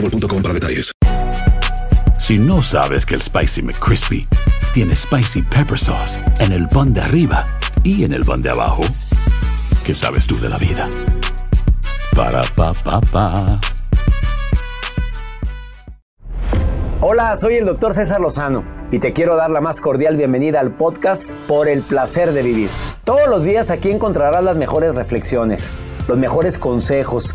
boostmobile.com para detalles. Si no sabes que el Spicy McCrispy tiene Spicy Pepper Sauce en el pan de arriba y en el pan de abajo, ¿qué sabes tú de la vida? Para, pa, pa, pa. Hola, soy el doctor César Lozano y te quiero dar la más cordial bienvenida al podcast Por el placer de vivir. Todos los días aquí encontrarás las mejores reflexiones, los mejores consejos,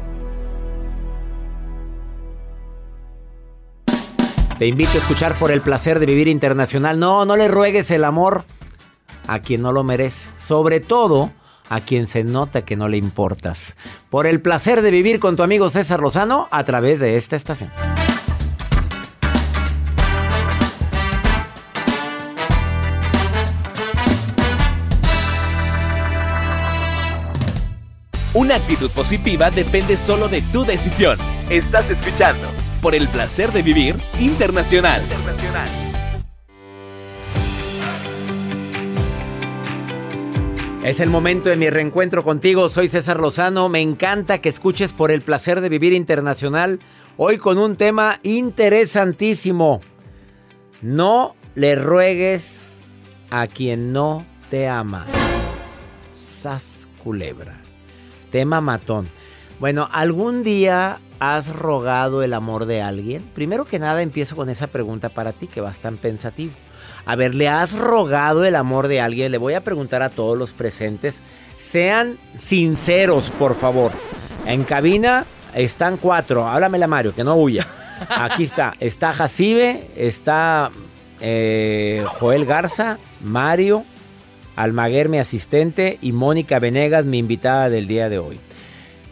Te invito a escuchar por el placer de vivir internacional. No, no le ruegues el amor a quien no lo merece. Sobre todo a quien se nota que no le importas. Por el placer de vivir con tu amigo César Lozano a través de esta estación. Una actitud positiva depende solo de tu decisión. Estás escuchando por el placer de vivir internacional. Es el momento de mi reencuentro contigo. Soy César Lozano. Me encanta que escuches por el placer de vivir internacional. Hoy con un tema interesantísimo. No le ruegues a quien no te ama. Sas culebra. Tema matón. Bueno, ¿algún día has rogado el amor de alguien? Primero que nada empiezo con esa pregunta para ti que vas tan pensativo. A ver, ¿le has rogado el amor de alguien? Le voy a preguntar a todos los presentes. Sean sinceros, por favor. En cabina están cuatro. Háblamela, Mario, que no huya. Aquí está. Está Jacibe, está eh, Joel Garza, Mario, Almaguer, mi asistente, y Mónica Venegas, mi invitada del día de hoy.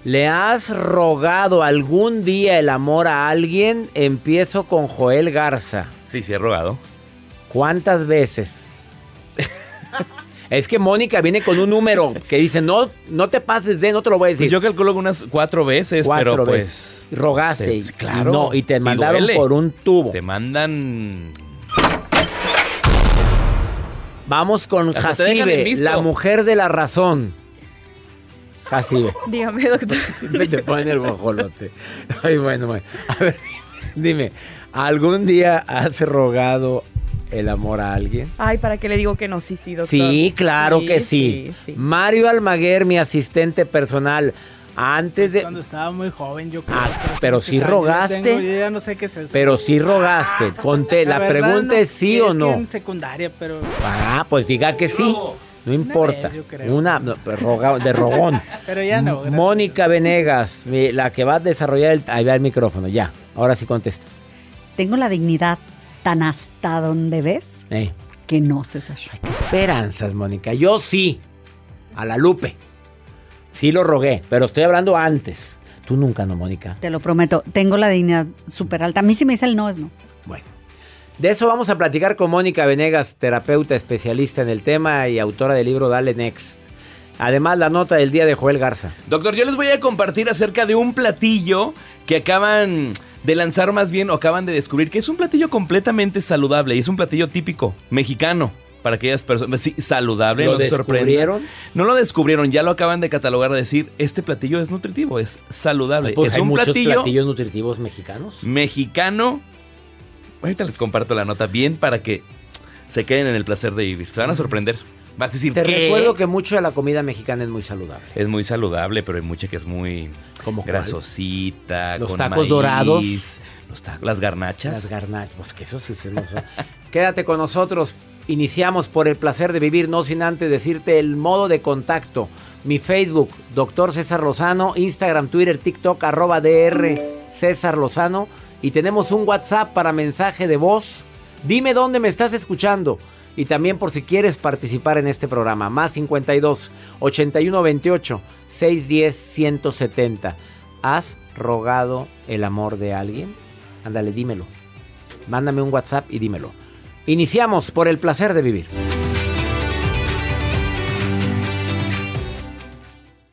¿Le has rogado algún día el amor a alguien? Empiezo con Joel Garza. Sí, sí, he rogado. ¿Cuántas veces? es que Mónica viene con un número que dice, no, no te pases de, no te lo voy a decir. Pues yo calculo que unas cuatro veces, Cuatro pero veces. pues... Rogaste. te- claro. Y, no, y te mandaron por un tubo. Te mandan... Vamos con Jacibe, la mujer de la razón. Jacibe. Dígame, doctor. Siempre te ponen el bojolote. Ay, bueno, bueno. A ver, dime, ¿algún día has rogado el amor a alguien? Ay, ¿para qué le digo que no? Sí, sí, doctor. Sí, claro que sí. Sí, sí. Mario Almaguer, mi asistente personal. Antes de. Cuando estaba muy joven, yo creo. Ah, pero sí rogaste. Yo, tengo- yo ya no sé qué es eso. Pero sí rogaste. Conté. La, pregunta no. es sí Es o que no. en secundaria, pero. Ah, pues diga que sí. No importa. vez, yo creo. Una no, pues, roga- de rogón. Pero ya no, gracias Mónica Venegas, la que va a desarrollar el. Ahí va el micrófono, ya. Ahora sí contesta. Tengo la dignidad tan hasta donde ves Eh, que no, César. qué esperanzas, Mónica. Yo sí. A la Lupe. Sí lo rogué, pero estoy hablando antes. Tú nunca, ¿no, Mónica? Te lo prometo. Tengo la dignidad súper alta. A mí si me dice el no es no. Bueno. De eso vamos a platicar con Mónica Venegas, terapeuta especialista en el tema y autora del libro Dale Next. Además, la nota del día de Joel Garza. Doctor, yo les voy a compartir acerca de un platillo que acaban de lanzar más bien o acaban de descubrir que es un platillo completamente saludable y es un platillo típico mexicano. Para aquellas personas, sí, saludable, ¿Lo no descubrieron? No lo descubrieron, ya lo acaban de catalogar, de decir, este platillo es nutritivo, es saludable. Pues es hay un muchos platillo platillos nutritivos mexicanos. mexicano. Ahorita les comparto la nota bien para que se queden en el placer de vivir. Se van a sorprender. Vas a decir Te ¿qué? recuerdo que mucho de la comida mexicana es muy saludable. Es muy saludable, pero hay mucha que es muy ¿Cómo cuál? grasosita, Los con tacos maíz, dorados. los tacos, las garnachas. Las garnachas, pues que eso sí se nos... Quédate con nosotros. Iniciamos por el placer de vivir, no sin antes decirte el modo de contacto. Mi Facebook, Doctor César Lozano, Instagram, Twitter, TikTok, arroba DR César Lozano. Y tenemos un WhatsApp para mensaje de voz. Dime dónde me estás escuchando. Y también por si quieres participar en este programa. Más 52 81 28 610 170. ¿Has rogado el amor de alguien? Ándale, dímelo. Mándame un WhatsApp y dímelo. Iniciamos por el placer de vivir.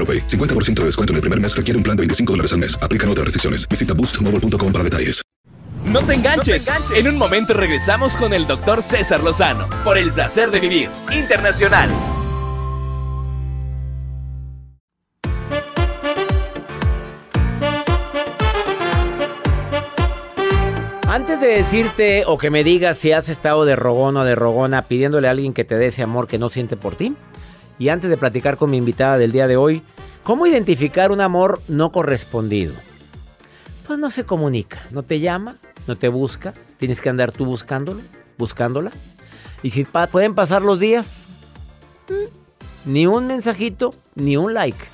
AroPay. 50% de descuento en el primer mes requiere un plan de 25 dólares al mes. Aplican otras restricciones. Visita boostmobile.com para detalles. No te enganches. En un momento regresamos con el doctor César Lozano por el placer de vivir internacional. Antes de decirte o que me digas si has estado de rogón o de rogona pidiéndole a alguien que te dé ese amor que no siente por ti, y antes de platicar con mi invitada del día de hoy, ¿cómo identificar un amor no correspondido? Pues no se comunica, no te llama, no te busca, tienes que andar tú buscándolo, buscándola. Y si pueden pasar los días, mm, ni un mensajito, ni un like,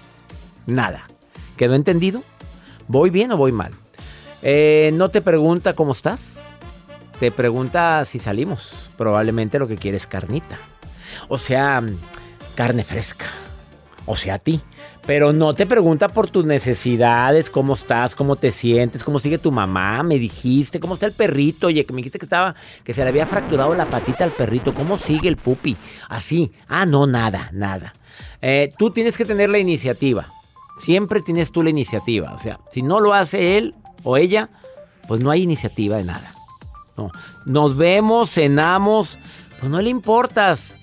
nada. ¿Quedó entendido? ¿Voy bien o voy mal? Eh, no te pregunta cómo estás, te pregunta si salimos. Probablemente lo que quiere es carnita. O sea, carne fresca. O sea, a ti. Pero no te pregunta por tus necesidades, cómo estás, cómo te sientes, cómo sigue tu mamá, me dijiste, cómo está el perrito, oye, que me dijiste que estaba, que se le había fracturado la patita al perrito, cómo sigue el pupi, así, ah, no, nada, nada. Eh, tú tienes que tener la iniciativa, siempre tienes tú la iniciativa, o sea, si no lo hace él o ella, pues no hay iniciativa de nada. No, nos vemos, cenamos, pues no le importas.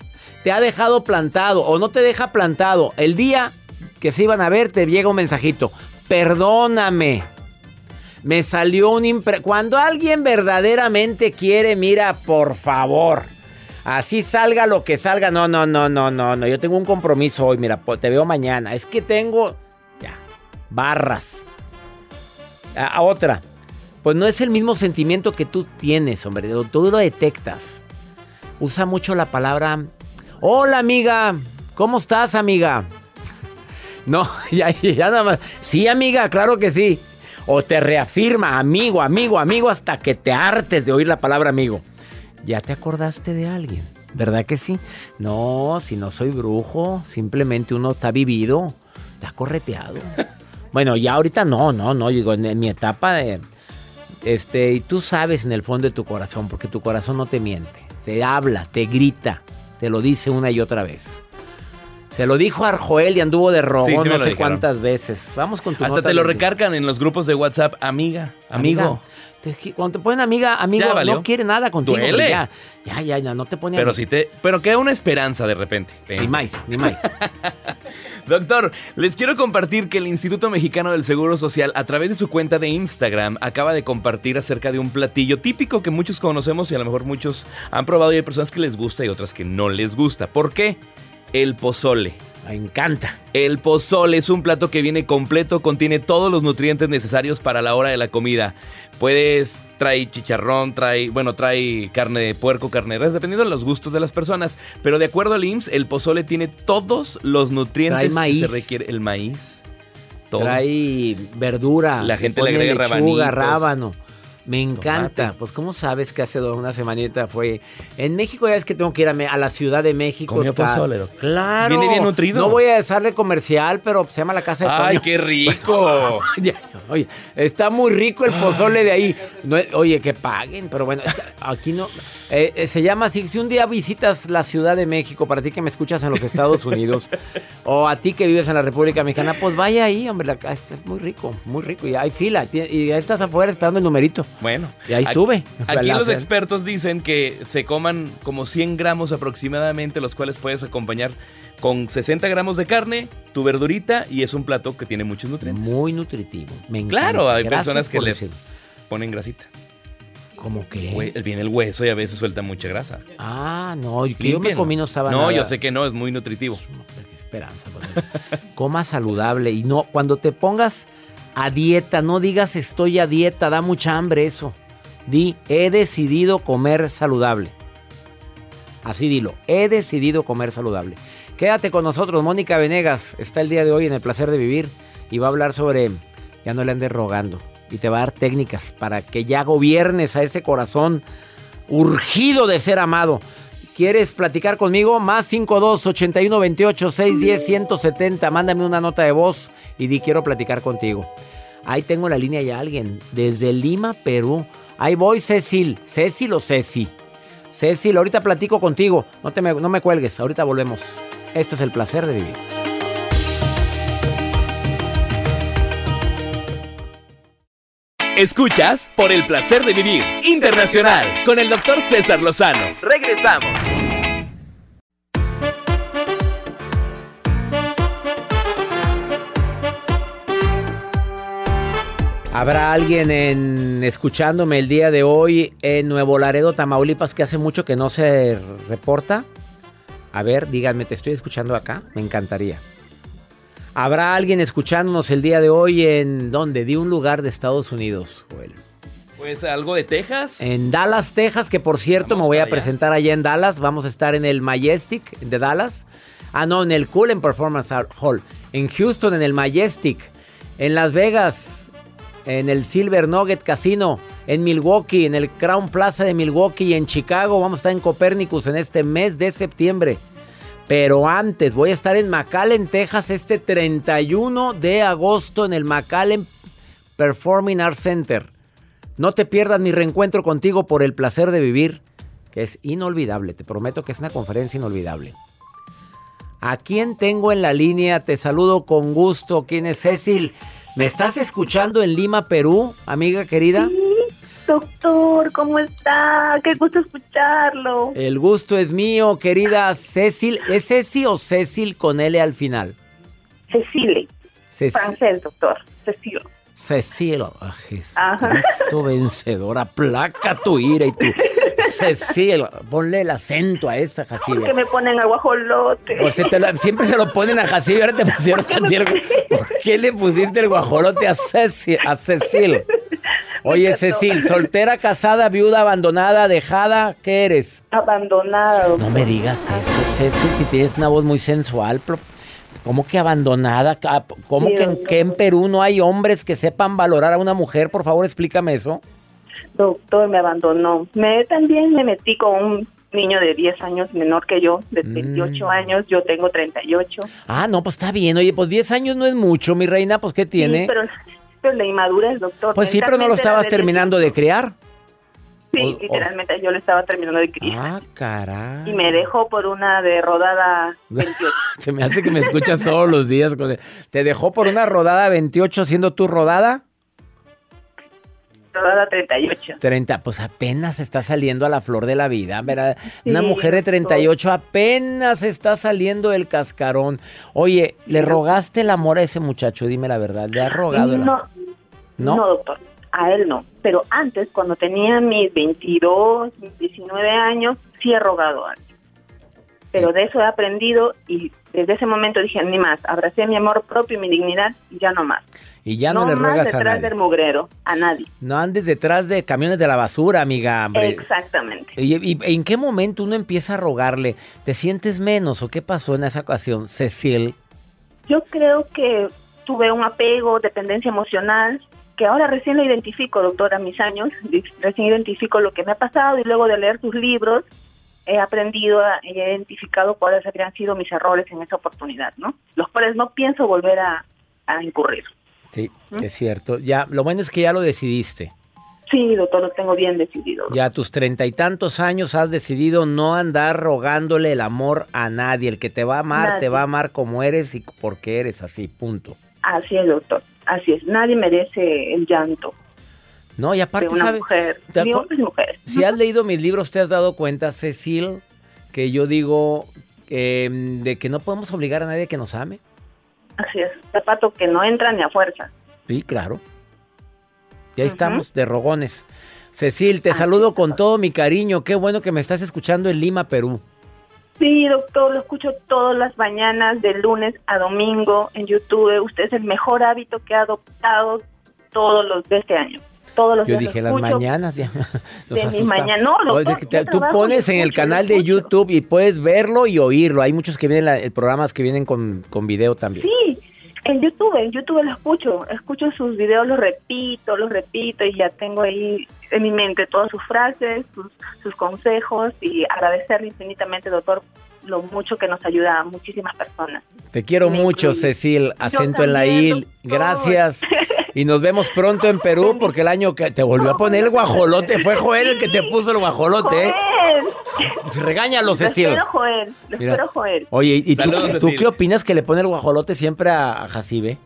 Te ha dejado plantado o no te deja plantado. El día que se iban a ver te llega un mensajito. Perdóname. Me salió un impre... Cuando alguien verdaderamente quiere, mira, por favor. Así salga lo que salga. No, no, no, no, no, no. Yo tengo un compromiso hoy. Mira, pues, te veo mañana. Es que tengo... Ya. Barras. A, a otra. Pues no es el mismo sentimiento que tú tienes, hombre. Tú lo detectas. Usa mucho la palabra. Hola, amiga. ¿Cómo estás, amiga? No, ya, ya nada más. Sí, amiga, claro que sí. O te reafirma, amigo, amigo, amigo, hasta que te hartes de oír la palabra amigo. Ya te acordaste de alguien, ¿verdad que sí? No, si no soy brujo, simplemente uno está vivido, está correteado. Bueno, ya ahorita no, no, no, digo, en, en mi etapa de... Este, y tú sabes en el fondo de tu corazón, porque tu corazón no te miente, te habla, te grita, te lo dice una y otra vez. Se lo dijo a Arjoel y anduvo de rogón Sí, sí no sé dijeron. cuántas veces. Vamos con tu Hasta nota te lo recargan en los grupos de WhatsApp, amiga, amigo. Amiga, te- cuando te ponen amiga, amigo, no quiere nada contigo. Duele. Ya, ya, ya, ya, no te pone Pero amiga. sí te, pero queda una esperanza de repente. Ni más, ni más. Doctor, les quiero compartir que el Instituto Mexicano del Seguro Social, a través de su cuenta de Instagram, acaba de compartir acerca de un platillo típico que muchos conocemos y a lo mejor muchos han probado y hay personas que les gusta y otras que no les gusta. ¿Por qué? El pozole. Me encanta. El pozole es un plato que viene completo, contiene todos los nutrientes necesarios para la hora de la comida. Puedes, trae chicharrón, trae, bueno, trae carne de puerco, carne de res, dependiendo de los gustos de las personas. Pero de acuerdo al IMSS, el pozole tiene todos los nutrientes maíz. que se requiere. El maíz. Todo. Trae verdura. La gente le agrega lechuga, rábano. Me encanta. Tomate. Pues, ¿cómo sabes que hace una semanita fue? En México ya es que tengo que ir a, la Ciudad de México. Comió pozole, doctor. Claro. Viene bien nutrido. No voy a darle comercial, pero se llama la casa de ¡Ay, Toño. qué rico! Ya, Oye, está muy rico el pozole de ahí. No, oye, que paguen, pero bueno, aquí no. Eh, eh, se llama así. Si un día visitas la Ciudad de México, para ti que me escuchas en los Estados Unidos, o a ti que vives en la República Mexicana, pues vaya ahí, hombre. la- está muy rico, muy rico. Y hay fila. Y estás afuera esperando el numerito. Bueno, Y ahí estuve. Aquí los expertos dicen que se coman como 100 gramos aproximadamente, los cuales puedes acompañar con 60 gramos de carne, tu verdurita y es un plato que tiene muchos nutrientes. Muy nutritivo. Me encanta. Claro, hay Gracias personas que le ponen grasita. ¿Cómo que? Viene el hueso y a veces suelta mucha grasa. Ah, no, que yo me comí no estaba No, nada. yo sé que no, es muy nutritivo. Qué esperanza. Coma saludable y no, cuando te pongas a dieta, no digas estoy a dieta, da mucha hambre eso. Di, he decidido comer saludable. Así dilo, he decidido comer saludable. Quédate con nosotros, Mónica Venegas está el día de hoy en el placer de vivir y va a hablar sobre, ya no le andes rogando, y te va a dar técnicas para que ya gobiernes a ese corazón urgido de ser amado. ¿Quieres platicar conmigo? Más 52 81 28 610 170. Mándame una nota de voz y di quiero platicar contigo. Ahí tengo en la línea ya alguien. Desde Lima, Perú. Ahí voy, Cecil. ¿Cecil o Ceci? Cecil, ahorita platico contigo. No, te me, no me cuelgues. Ahorita volvemos. Esto es el placer de vivir. Escuchas por el placer de vivir internacional con el doctor César Lozano. Regresamos. Habrá alguien en escuchándome el día de hoy en Nuevo Laredo, Tamaulipas, que hace mucho que no se reporta. A ver, díganme, ¿te estoy escuchando acá? Me encantaría. Habrá alguien escuchándonos el día de hoy en ¿dónde? De un lugar de Estados Unidos, Joel. Pues algo de Texas. En Dallas, Texas, que por cierto me voy a presentar allá en Dallas. Vamos a estar en el Majestic de Dallas. Ah, no, en el Cullen Performance Hall. En Houston, en el Majestic. En Las Vegas, en el Silver Nugget Casino. En Milwaukee, en el Crown Plaza de Milwaukee. Y en Chicago, vamos a estar en Copernicus en este mes de septiembre. Pero antes, voy a estar en McAllen, Texas, este 31 de agosto en el McAllen Performing Arts Center. No te pierdas mi reencuentro contigo por el placer de vivir, que es inolvidable. Te prometo que es una conferencia inolvidable. ¿A quién tengo en la línea? Te saludo con gusto. ¿Quién es Cecil? ¿Me estás escuchando en Lima, Perú, amiga querida? Doctor, ¿cómo está? Qué gusto escucharlo. El gusto es mío, querida Cecil. ¿Es Ceci o Cecil con L al final? Cecile. Ceci- Francés, doctor. Cecile. Cecil. Ah, Ajá. Jesucristo vencedor. Aplaca tu ira y tu... Cecil. Ponle el acento a esa, ¿Por Jacibia. qué me ponen aguajolote? Pues se te lo- siempre se lo ponen a Jacibe, ahora te pusieron ti el- ¿Por qué le pusiste el guajolote a Cecil? A Cecil? Oye, Cecil, soltera, casada, viuda, abandonada, dejada, ¿qué eres? Abandonada, doctor. No me digas eso, Cecil, si tienes una voz muy sensual, ¿cómo que abandonada? Ca- ¿Cómo que en, que en Perú no hay hombres que sepan valorar a una mujer? Por favor, explícame eso. Doctor, me abandonó. Me también me metí con un niño de 10 años menor que yo, de Mm. 28 años, yo tengo 38. Ah, no, pues está bien. Oye, pues 10 años no es mucho, mi reina, pues ¿qué tiene? Sí, pero, pero la inmadurez, doctor. Pues sí, pero no lo estabas terminando de criar. Sí, o- o- literalmente yo lo estaba terminando de criar. Ah, caray. Y me dejó por una de rodada 28. Se me hace que me escuchas todos los días. con el- ¿Te dejó por una rodada 28 siendo tu rodada? Rodada 38. 30, pues apenas está saliendo a la flor de la vida, ¿verdad? Sí, Una mujer de 38 apenas está saliendo del cascarón. Oye, ¿le rogaste el amor a ese muchacho? Dime la verdad, ¿le has rogado el amor? No, ¿No? no, doctor, a él no. Pero antes, cuando tenía mis 22, mis 19 años, sí he rogado a él. Pero de eso he aprendido y desde ese momento dije, ni más, abracé mi amor propio y mi dignidad y ya no más. Y ya no, le ruegas a detrás nadie. del mugrero, a nadie. No andes detrás de camiones de la basura, amiga. hombre. Exactamente. ¿Y, y- en qué momento uno empieza a rogarle? ¿Te sientes menos o qué pasó en esa ocasión, Cecil? Yo creo que tuve un apego, dependencia emocional, que ahora recién lo identifico, doctora, mis años, recién identifico lo que me ha pasado y luego de leer sus libros he aprendido y he identificado cuáles habrían sido mis errores en esa oportunidad, ¿no? Los cuales no pienso volver a, a incurrir. Sí, es cierto. Ya, lo bueno es que ya lo decidiste. Sí, doctor, lo tengo bien decidido. Ya a tus treinta y tantos años has decidido no andar rogándole el amor a nadie. El que te va a amar, Nadie. te va a amar como eres y porque eres así, punto. Así es, doctor. Así es. Nadie merece el llanto No, y aparte, de una ¿sabe? mujer, ¿Te ni hombres ni mujeres. Si has leído mis libros, te has dado cuenta, Cecil, que yo digo eh, de que no podemos obligar a nadie a que nos ame. Así es. Zapato que no entra ni a fuerza. Sí, claro. Y ahí estamos, de rogones. Cecil, te saludo con todo mi cariño. Qué bueno que me estás escuchando en Lima, Perú. Sí, doctor, lo escucho todas las mañanas, de lunes a domingo en YouTube. Usted es el mejor hábito que ha adoptado todos los de este año. Todos los Yo días lo dije las mañanas ya. De mis asusta. mañanas. No, O es de doctor, que te- yo tú pones lo en el canal lo de. YouTube y puedes verlo y oírlo. Hay muchos que vienen, la- el programas que vienen con, con video también. Sí, en YouTube, en YouTube lo escucho. Escucho sus videos, los repito, los repito y ya tengo ahí en mi mente todas sus frases, sus, sus consejos y agradecerle infinitamente, doctor, lo mucho que nos ayuda a muchísimas personas. Te quiero Me mucho, incluye. Cecil. Acento en la también, I. Gracias. Y nos vemos pronto en Perú porque el año que te volvió a poner el guajolote. Fue Joel el que te puso el guajolote. ¿eh? Joel. Regáñalo, Lo Cecil. espero, Joel. Lo Mira. espero, Joel. Oye, ¿y tú, Saludos, tú Cecil. qué opinas que le pone el guajolote siempre a, a Jacibe?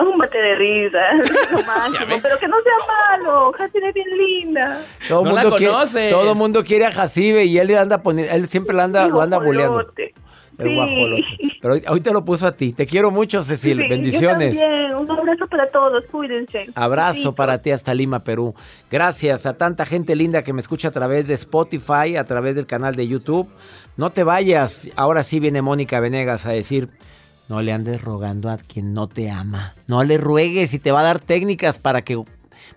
Un bote de risa, lo máximo, pero que no sea malo, Jacine es bien linda. Todo No la mundo quiere, conoces. todo mundo quiere a Jacibe y él le anda poniendo, él siempre lo anda, lo anda buleando. guajolote. El Sí. guajolote. Pero hoy, hoy te lo puso a ti. Te quiero mucho, Cecil. Sí, Bendiciones. Yo. Un abrazo para todos, cuídense. Abrazo para ti hasta Lima, Perú. Gracias a tanta gente linda que me escucha a través de Spotify, a través del canal de YouTube. No te vayas. Ahora sí viene Mónica Venegas a decir, no le andes rogando a quien no te ama. No le ruegues y te va a dar técnicas para que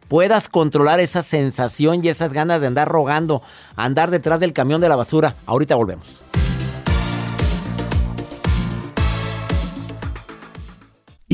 puedas controlar esa sensación y esas ganas de andar rogando, andar detrás del camión de la basura. Ahorita volvemos.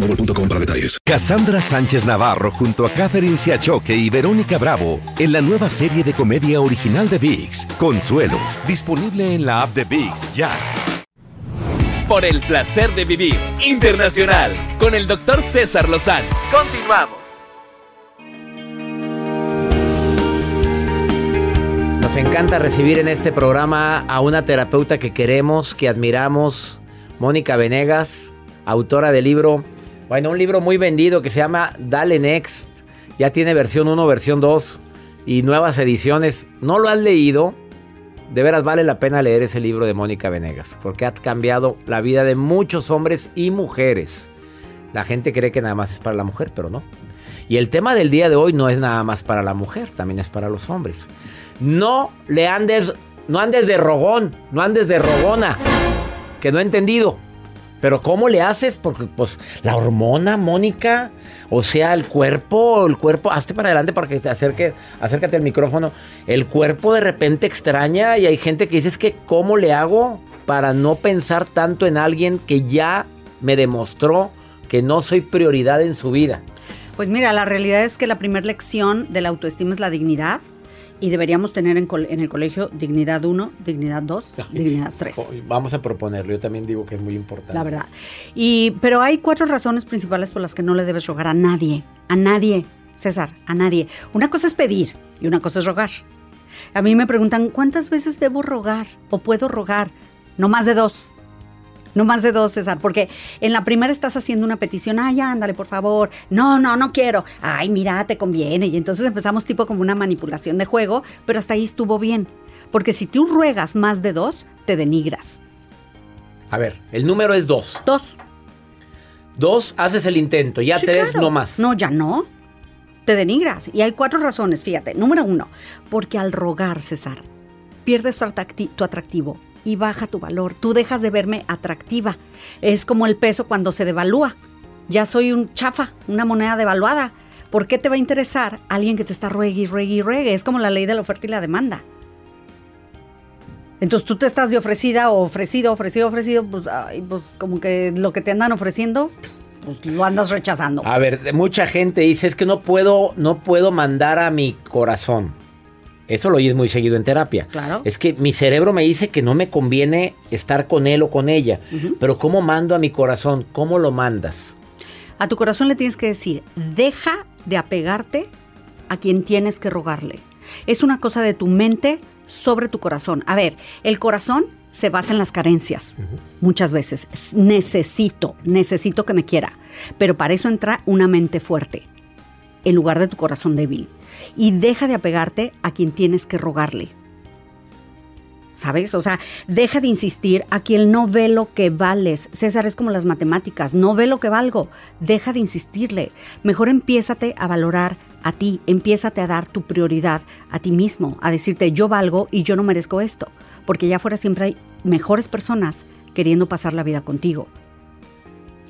boostmobile.com para detalles. Cassandra Sánchez Navarro junto a Catherine Siachoque y Verónica Bravo en la nueva serie de comedia original de VIX, Consuelo, disponible en la app de VIX ya. Por el placer de vivir internacional con el doctor César Lozano. Continuamos. Nos encanta recibir en este programa a una terapeuta que queremos, que admiramos, Mónica Venegas, autora del libro, bueno, un libro muy vendido que se llama Dale Next. Ya tiene versión 1, versión 2 y nuevas ediciones. ¿No lo has leído? De veras vale la pena leer ese libro de Mónica Venegas, porque ha cambiado la vida de muchos hombres y mujeres. La gente cree que nada más es para la mujer, pero no. Y el tema del día de hoy no es nada más para la mujer, también es para los hombres. No le andes, no andes de rogón, no andes de rogona, que no he entendido. Pero ¿cómo le haces? Porque pues la hormona, Mónica, o sea, el cuerpo, el cuerpo, hazte para adelante para que te acerque, acércate al micrófono. El cuerpo de repente extraña y hay gente que dice, es que ¿cómo le hago para no pensar tanto en alguien que ya me demostró que no soy prioridad en su vida? Pues mira, la realidad es que la primera lección de la autoestima es la dignidad y deberíamos tener en, en el colegio dignidad 1, dignidad 2, dignidad 3. Vamos a proponerlo, yo también digo que es muy importante. La verdad. Y, pero hay cuatro razones principales por las que no le debes rogar a nadie, a nadie, César, a nadie. Una cosa es pedir y una cosa es rogar. A mí me preguntan, ¿cuántas veces debo rogar o puedo rogar? No más de dos. No más de dos, César, porque en la primera estás haciendo una petición, ay, ándale, por favor. No, no, no quiero. Ay, mira, te conviene. Y entonces empezamos tipo como una manipulación de juego, pero hasta ahí estuvo bien. Porque si tú ruegas más de dos, te denigras. A ver, el número es dos. Dos. Dos, haces el intento, ya Sí, tres claro. no más. No, ya no. Te denigras. Y hay cuatro razones, fíjate. Número uno, porque al rogar, César, pierdes tu atractivo y baja tu valor. Tú dejas de verme atractiva. Es como el peso cuando se devalúa. Ya soy un chafa, una moneda devaluada. ¿Por qué te va a interesar alguien que te está ruegue y ruegue y ruegue? Es como la ley de la oferta y la demanda. Entonces tú te estás de ofrecida o ofrecido, ofrecido, ofrecido, pues, ay, pues como que lo que te andan ofreciendo, pues lo andas rechazando. A ver, mucha gente dice, es que no puedo, no puedo mandar a mi corazón. Eso lo oyes muy seguido en terapia. Claro. Es que mi cerebro me dice que no me conviene estar con él o con ella. Pero ¿cómo mando a mi corazón? ¿Cómo lo mandas? A tu corazón le tienes que decir, deja de apegarte a quien tienes que rogarle. Es una cosa de tu mente sobre tu corazón. A ver, el corazón se basa en las carencias. Muchas veces. Es Necesito, necesito que me quiera. Pero para eso entra una mente fuerte, en lugar de tu corazón débil. Y deja de apegarte a quien tienes que rogarle. ¿Sabes? O sea, deja de insistir a quien no ve lo que vales. César es como las matemáticas, no ve lo que valgo. Deja de insistirle. Mejor empiézate a valorar a ti, empiézate a dar tu prioridad a ti mismo, a decirte yo valgo y yo no merezco esto. Porque allá afuera siempre hay mejores personas queriendo pasar la vida contigo.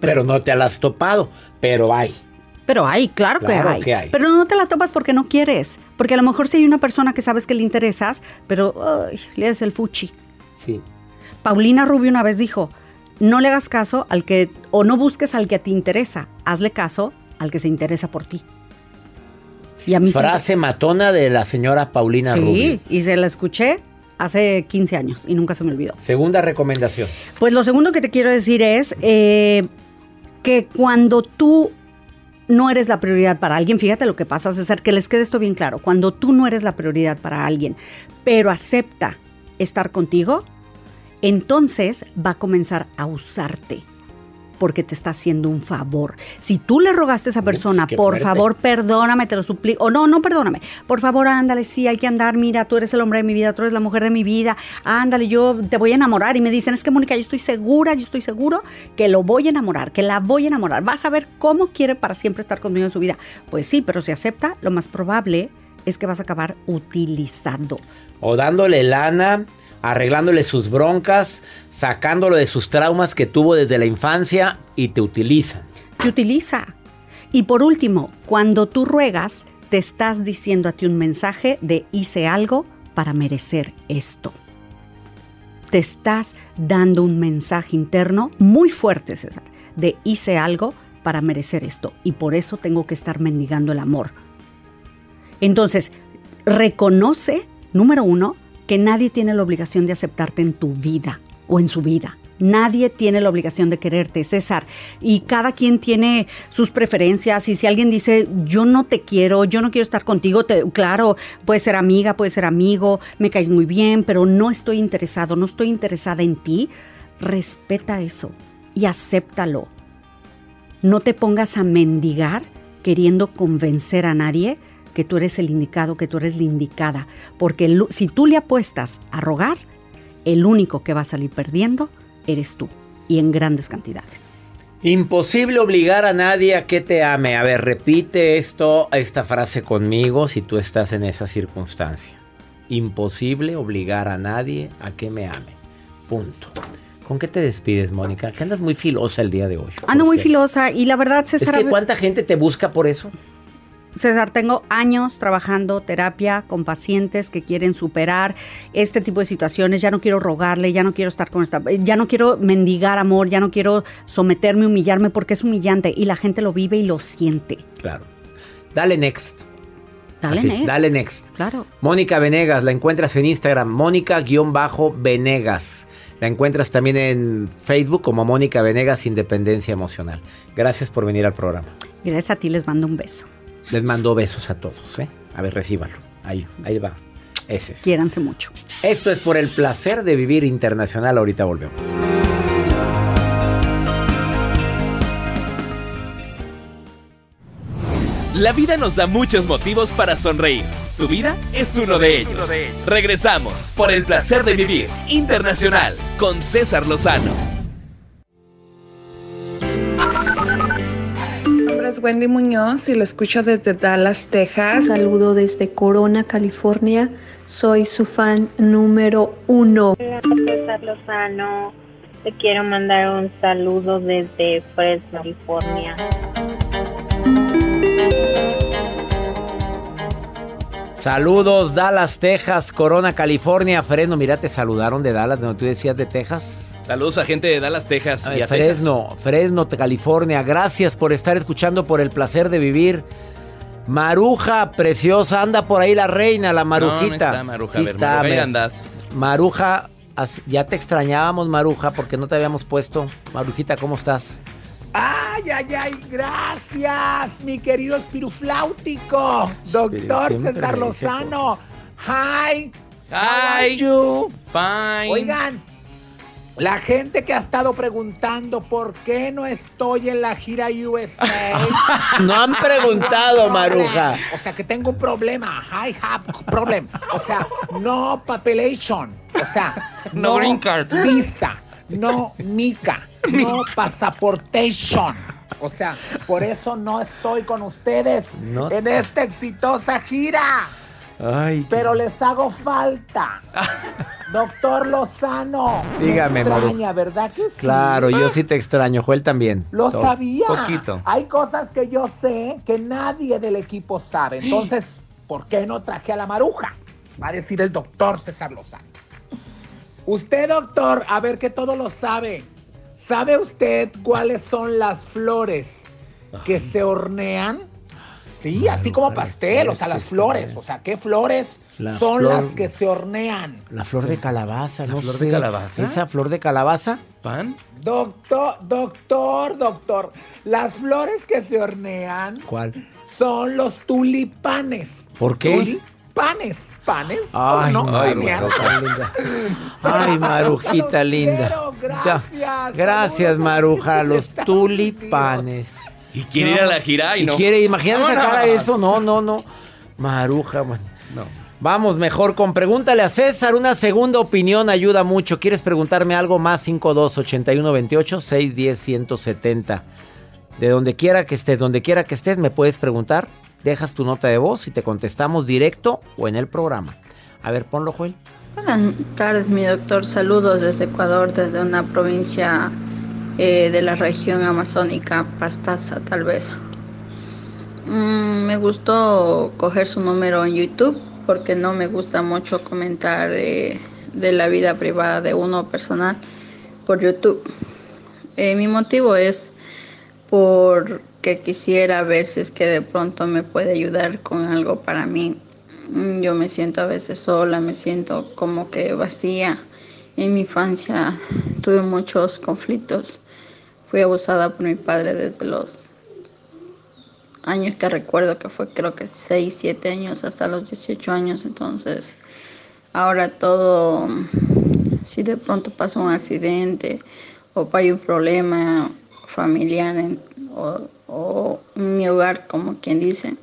Pero, no te las has topado, pero hay. Pero hay, claro, Claro que, hay. que hay. Pero no te la topas porque no quieres. Porque a lo mejor si hay una persona que sabes que le interesas, pero ay, le das el fuchi. Sí. Paulina Rubio una vez dijo, no le hagas caso al que, o no busques al que te interesa, hazle caso al que se interesa por ti. Y a mí siempre- Frase matona de la señora Paulina Sí, Rubio. y se la escuché hace 15 años y nunca se me olvidó. Segunda recomendación. Pues lo segundo que te quiero decir es eh, que cuando tú no eres la prioridad para alguien, fíjate lo que pasa, César, que les quede esto bien claro, cuando tú no eres la prioridad para alguien, pero acepta estar contigo, entonces va a comenzar a usarte porque te está haciendo un favor. Si tú le rogaste a esa persona, por fuerte. favor, perdóname, te lo suplico. O no, no, perdóname. Por favor, ándale, sí, hay que andar. Mira, tú eres el hombre de mi vida, tú eres la mujer de mi vida. Ándale, yo te voy a enamorar. Y me dicen, es que Mónica, yo estoy segura, yo estoy seguro que lo voy a enamorar, que la voy a enamorar. Vas a ver cómo quiere para siempre estar conmigo en su vida. Pues sí, pero si acepta, lo más probable es que vas a acabar utilizando. O dándole lana, arreglándole sus broncas, sacándolo de sus traumas que tuvo desde la infancia y te utilizan. te utiliza. Y por último, cuando tú ruegas, te estás diciendo a ti un mensaje de hice algo para merecer esto. Te estás dando un mensaje interno muy fuerte, César, de hice algo para merecer esto. Y por eso tengo que estar mendigando el amor. Entonces, reconoce, número uno, que nadie tiene la obligación de aceptarte en tu vida o en su vida. Nadie tiene la obligación de quererte, César. Y cada quien tiene sus preferencias. Y si alguien dice, yo no te quiero, yo no quiero estar contigo, te- claro, puede ser amiga, puede ser amigo, me caes muy bien, pero no estoy interesado, no estoy interesada en ti, respeta eso y acéptalo. No te pongas a mendigar queriendo convencer a nadie que tú eres el indicado, que tú eres la indicada. Porque el- si tú le apuestas a rogar, el único que va a salir perdiendo eres tú y en grandes cantidades. Imposible obligar a nadie a que te ame. A ver, repite esto, esta frase conmigo si tú estás en esa circunstancia. Imposible obligar a nadie a que me ame. Punto. ¿Con qué te despides, Mónica? Que andas muy filosa el día de hoy. Ando muy filosa y la verdad, Es César, que ¿cuánta gente te busca por eso? César, tengo años trabajando terapia con pacientes que quieren superar este tipo de situaciones. Ya no quiero rogarle, ya no quiero estar con esta, ya no quiero mendigar amor, ya no quiero someterme, humillarme porque es humillante y la gente lo vive y lo siente. Claro. Dale next. Dale Así, next. Dale next. Claro. Mónica Venegas, la encuentras en Instagram, Mónica-Venegas. La encuentras también en Facebook como Mónica Venegas Independencia Emocional. Gracias por venir al programa. Gracias a ti les mando un beso. Les mando besos a todos, ¿eh? A ver, recíbalo. Ahí, ahí va. Ese es. Quiéranse mucho. Esto es por el placer de vivir internacional. Ahorita volvemos. La vida nos da muchos motivos para sonreír. Tu vida es uno de ellos. Regresamos por el placer de vivir internacional con César Lozano. Mi nombre es Wendy Muñoz y lo escucho desde Dallas, Texas. Saludo desde Corona, California. Soy su fan número uno. Hola, César Lozano. Te quiero mandar un saludo desde Fresno, California. Saludos, Dallas, Texas, Corona, California. Fresno, mira, te saludaron de Dallas, donde tú decías de Texas. Saludos a gente de Dallas, Texas y Ay, a Fresno, Fresno, California. Gracias por estar escuchando por el placer de vivir. Maruja, preciosa, anda por ahí la reina, la Marujita. No, no está Maruja, Sí a ver, está, Maruja, ahí me- andas. Maruja, ya te extrañábamos, Maruja, porque no te habíamos puesto. Marujita, ¿cómo estás? Ay, ay, ay, gracias, mi querido espirufláutico, doctor César Lozano. Hi, how are Hi. you? Fine. Oigan, la gente que ha estado preguntando por qué no estoy en la gira USA. No han preguntado, Maruja. O sea, que tengo un problema. I have problem. O sea, no papelation. O sea, No no, green card. visa. No mica. No pasaportation. O sea, por eso no estoy con ustedes No. en esta exitosa gira. Ay, Pero les hago falta. Doctor Lozano. me Dígame, Maru. extraña, ¿verdad que sí? claro, yo sí te extraño, Joel también. Lo To- sabía. Poquito. Hay cosas que yo sé que nadie del equipo sabe. Entonces, ¿por qué no traje a la maruja? Va a decir el doctor César Lozano. Usted, doctor, a ver que todo lo sabe. ¿Sabe usted cuáles son las flores que se hornean? Sí, así como pastel, o sea, las flores. O sea, ¿qué flores La son flor- las que se hornean? La flor de calabaza, ¿La no flor de sé. calabaza? ¿Esa flor de calabaza? ¿Pan? Doctor, doctor, doctor. Las flores que se hornean ¿Cuál? son los tulipanes. ¿Por qué? Tulipanes. ¿Panes? Ay, ¿O no? Maruja, Hornean. linda. Ay, Marujita linda. quiero, gracias. Gracias, Maruja. Los tulipanes. Y quiere ir a la gira y no. quiere, imagínate sacar a eso. No, no, no. Maruja, bueno. No. Vamos mejor con pregúntale a César. Una segunda opinión ayuda mucho. ¿Quieres preguntarme algo más? 52 81 28 610 170. De donde quiera que estés, donde quiera que estés, me puedes preguntar. Dejas tu nota de voz y te contestamos directo o en el programa. A ver, ponlo, Joel. Buenas tardes, mi doctor. Saludos desde Ecuador, desde una provincia eh, de la región amazónica, Pastaza, tal vez. Mm, me gustó coger su número en YouTube porque no me gusta mucho comentar de la vida privada de uno personal por YouTube. Eh, mi motivo es porque quisiera ver si es que de pronto me puede ayudar con algo para mí. Mm, Yo me siento a veces sola, me siento como que vacía En mi infancia tuve muchos conflictos. Fui abusada por mi padre desde los años que recuerdo, que fue creo que 6, 7 años hasta los 18 años. Entonces, ahora todo, si de pronto pasa un accidente o hay un problema familiar o, mi hogar, como quien dice,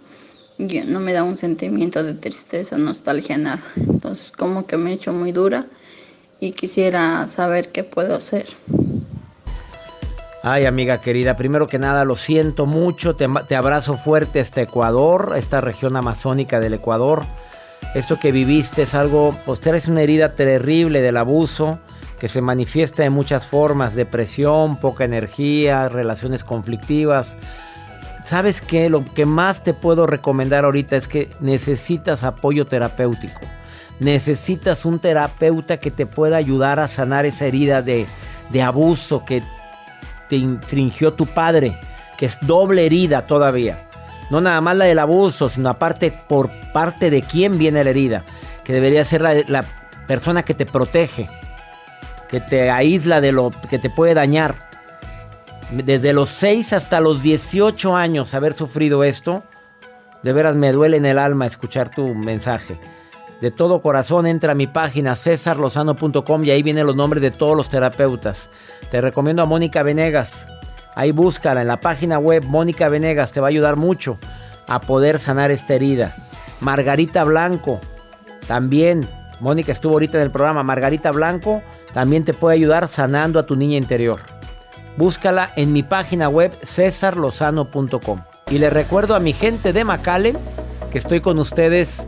yo, no me da un sentimiento de tristeza, nostalgia, nada. Entonces, como que me he hecho muy dura y quisiera saber qué puedo hacer. Ay, amiga querida, primero que nada lo siento mucho, te, abrazo fuerte este Ecuador, esta región amazónica del Ecuador. Esto que viviste es algo, pues es una herida terrible del abuso que se manifiesta en muchas formas, depresión, poca energía, relaciones conflictivas. ¿Sabes qué? Lo que más te puedo recomendar ahorita es que necesitas apoyo terapéutico. Necesitas un terapeuta que te pueda ayudar a sanar esa herida de, de abuso que te infringió tu padre, que es doble herida todavía. No nada más la del abuso, sino aparte por parte de quién viene la herida, que debería ser la, persona que te protege, que te aísla de lo que te puede dañar. Desde los 6 hasta los 18 años haber sufrido esto, de veras me duele en el alma escuchar tu mensaje. De todo corazón entra a mi página cesarlozano.com y ahí vienen los nombres de todos los terapeutas. Te recomiendo a Mónica Venegas. Ahí búscala en la página web Mónica Venegas. Te va a ayudar mucho a poder sanar esta herida. Margarita Blanco. También. Mónica estuvo ahorita en el programa. Margarita Blanco también te puede ayudar sanando a tu niña interior. Búscala en mi página web cesarlozano.com. Y le recuerdo a mi gente de McAllen que estoy con ustedes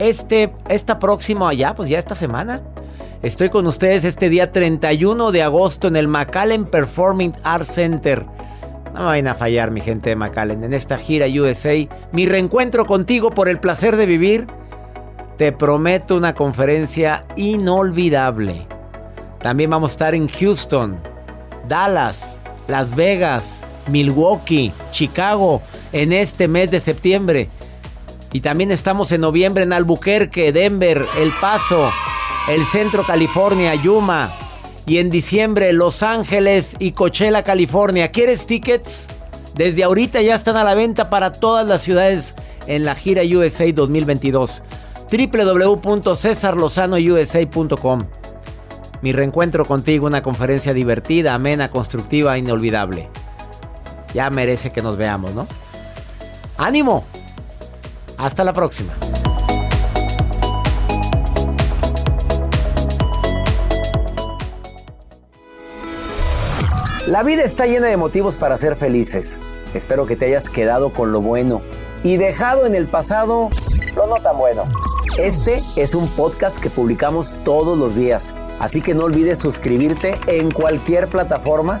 este, esta próxima, ya, pues ya esta semana. Estoy con ustedes este día 31 de agosto en el McAllen Performing Arts Center. No me vayan a fallar, mi gente de McAllen, en esta gira USA. Mi reencuentro contigo por el placer de vivir. Te prometo una conferencia inolvidable. También vamos a estar en Houston, Dallas, Las Vegas, Milwaukee, Chicago en este mes de septiembre. Y también estamos en noviembre en Albuquerque, Denver, El Paso, el Centro California, Yuma. Y en diciembre Los Ángeles y Coachella, California. ¿Quieres tickets? Desde ahorita ya están a la venta para todas las ciudades en la gira USA 2022. www.cesarlozanousa.com Mi reencuentro contigo, una conferencia divertida, amena, constructiva, inolvidable. Ya merece que nos veamos, ¿no? ¡Ánimo! Hasta la próxima. La vida está llena de motivos para ser felices. Espero que te hayas quedado con lo bueno y dejado en el pasado lo no tan bueno. Este es un podcast que publicamos todos los días, así que no olvides suscribirte en cualquier plataforma